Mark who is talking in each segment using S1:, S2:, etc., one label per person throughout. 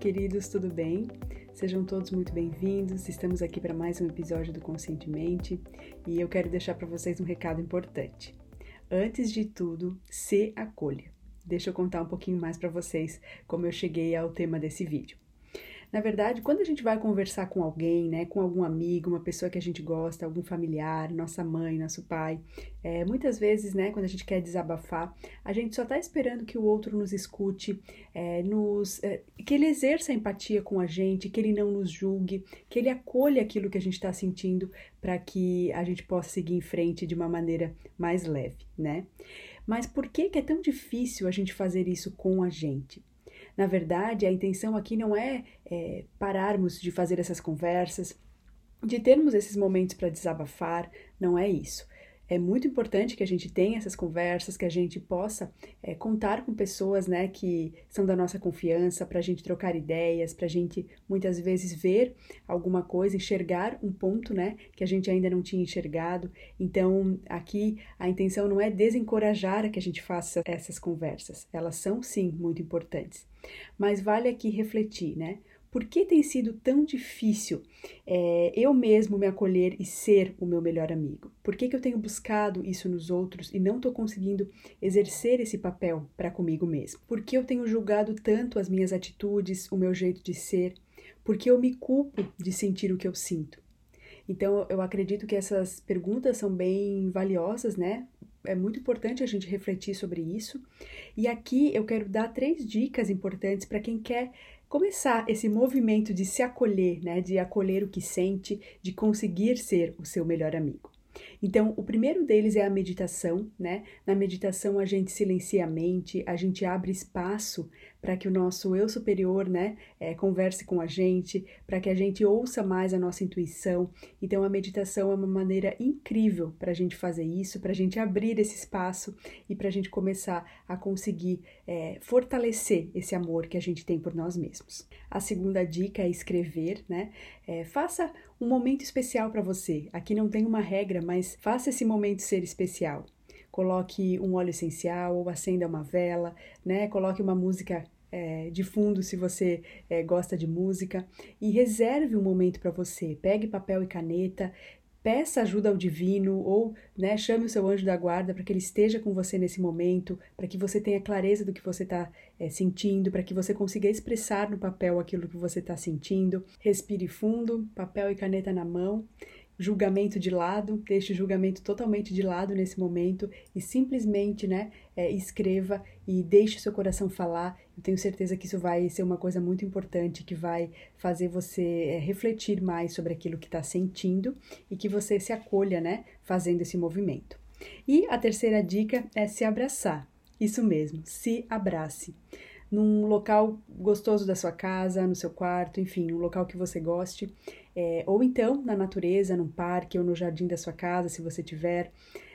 S1: queridos, tudo bem? Sejam todos muito bem-vindos. Estamos aqui para mais um episódio do Conscientemente e eu quero deixar para vocês um recado importante. Antes de tudo, se acolha. Deixa eu contar um pouquinho mais para vocês como eu cheguei ao tema desse vídeo. Na verdade, quando a gente vai conversar com alguém, né, com algum amigo, uma pessoa que a gente gosta, algum familiar, nossa mãe, nosso pai, é, muitas vezes, né, quando a gente quer desabafar, a gente só está esperando que o outro nos escute, é, nos, é, que ele exerça empatia com a gente, que ele não nos julgue, que ele acolha aquilo que a gente está sentindo para que a gente possa seguir em frente de uma maneira mais leve, né? Mas por que, que é tão difícil a gente fazer isso com a gente? Na verdade, a intenção aqui não é, é pararmos de fazer essas conversas, de termos esses momentos para desabafar, não é isso é muito importante que a gente tenha essas conversas, que a gente possa é, contar com pessoas né, que são da nossa confiança, para a gente trocar ideias, para a gente muitas vezes ver alguma coisa, enxergar um ponto né, que a gente ainda não tinha enxergado. Então, aqui a intenção não é desencorajar a que a gente faça essas conversas, elas são sim muito importantes. Mas vale aqui refletir, né? Por que tem sido tão difícil é, eu mesmo me acolher e ser o meu melhor amigo? Por que, que eu tenho buscado isso nos outros e não estou conseguindo exercer esse papel para comigo mesmo? Por que eu tenho julgado tanto as minhas atitudes, o meu jeito de ser? Por que eu me culpo de sentir o que eu sinto? Então, eu acredito que essas perguntas são bem valiosas, né? É muito importante a gente refletir sobre isso. E aqui eu quero dar três dicas importantes para quem quer começar esse movimento de se acolher, né, de acolher o que sente, de conseguir ser o seu melhor amigo. Então, o primeiro deles é a meditação, né? Na meditação a gente silencia a mente, a gente abre espaço para que o nosso eu superior, né, é, converse com a gente, para que a gente ouça mais a nossa intuição. Então, a meditação é uma maneira incrível para a gente fazer isso, para a gente abrir esse espaço e para a gente começar a conseguir é, fortalecer esse amor que a gente tem por nós mesmos. A segunda dica é escrever, né? É, faça um momento especial para você. Aqui não tem uma regra, mas faça esse momento ser especial coloque um óleo essencial ou acenda uma vela, né? Coloque uma música é, de fundo se você é, gosta de música e reserve um momento para você. Pegue papel e caneta, peça ajuda ao divino ou né, chame o seu anjo da guarda para que ele esteja com você nesse momento, para que você tenha clareza do que você está é, sentindo, para que você consiga expressar no papel aquilo que você está sentindo. Respire fundo, papel e caneta na mão julgamento de lado, deixe o julgamento totalmente de lado nesse momento e simplesmente, né, é, escreva e deixe o seu coração falar. Eu tenho certeza que isso vai ser uma coisa muito importante, que vai fazer você é, refletir mais sobre aquilo que está sentindo e que você se acolha, né, fazendo esse movimento. E a terceira dica é se abraçar. Isso mesmo, se abrace num local gostoso da sua casa, no seu quarto, enfim, um local que você goste é, ou então na natureza, num parque ou no jardim da sua casa, se você tiver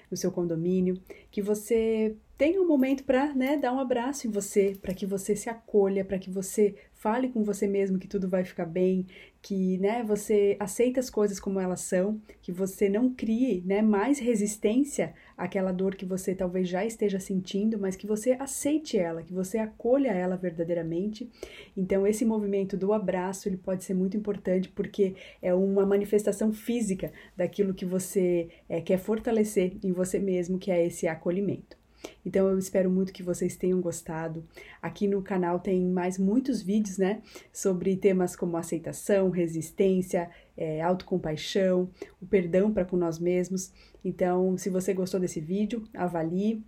S1: no seu condomínio, que você tenha um momento para né, dar um abraço em você, para que você se acolha, para que você fale com você mesmo que tudo vai ficar bem, que né, você aceita as coisas como elas são, que você não crie né, mais resistência àquela dor que você talvez já esteja sentindo, mas que você aceite ela, que você acolha ela verdadeiramente. Então esse movimento do abraço ele pode ser muito importante porque é uma manifestação física daquilo que você é, quer fortalecer em você mesmo, que é esse acolhimento. Então eu espero muito que vocês tenham gostado. Aqui no canal tem mais muitos vídeos, né, sobre temas como aceitação, resistência, é, autocompaixão, o perdão para com nós mesmos. Então, se você gostou desse vídeo, avalie,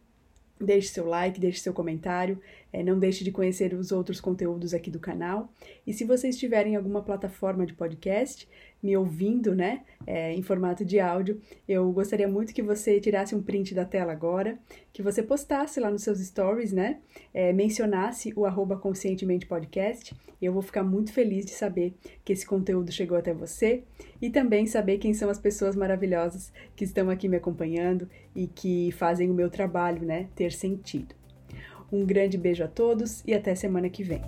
S1: Deixe seu like, deixe seu comentário, é, não deixe de conhecer os outros conteúdos aqui do canal. E se você estiver em alguma plataforma de podcast, me ouvindo, né, é, em formato de áudio, eu gostaria muito que você tirasse um print da tela agora, que você postasse lá nos seus stories, né, é, mencionasse o arroba conscientemente podcast, e eu vou ficar muito feliz de saber que esse conteúdo chegou até você e também saber quem são as pessoas maravilhosas que estão aqui me acompanhando e que fazem o meu trabalho, né, ter sentido. Um grande beijo a todos e até semana que vem.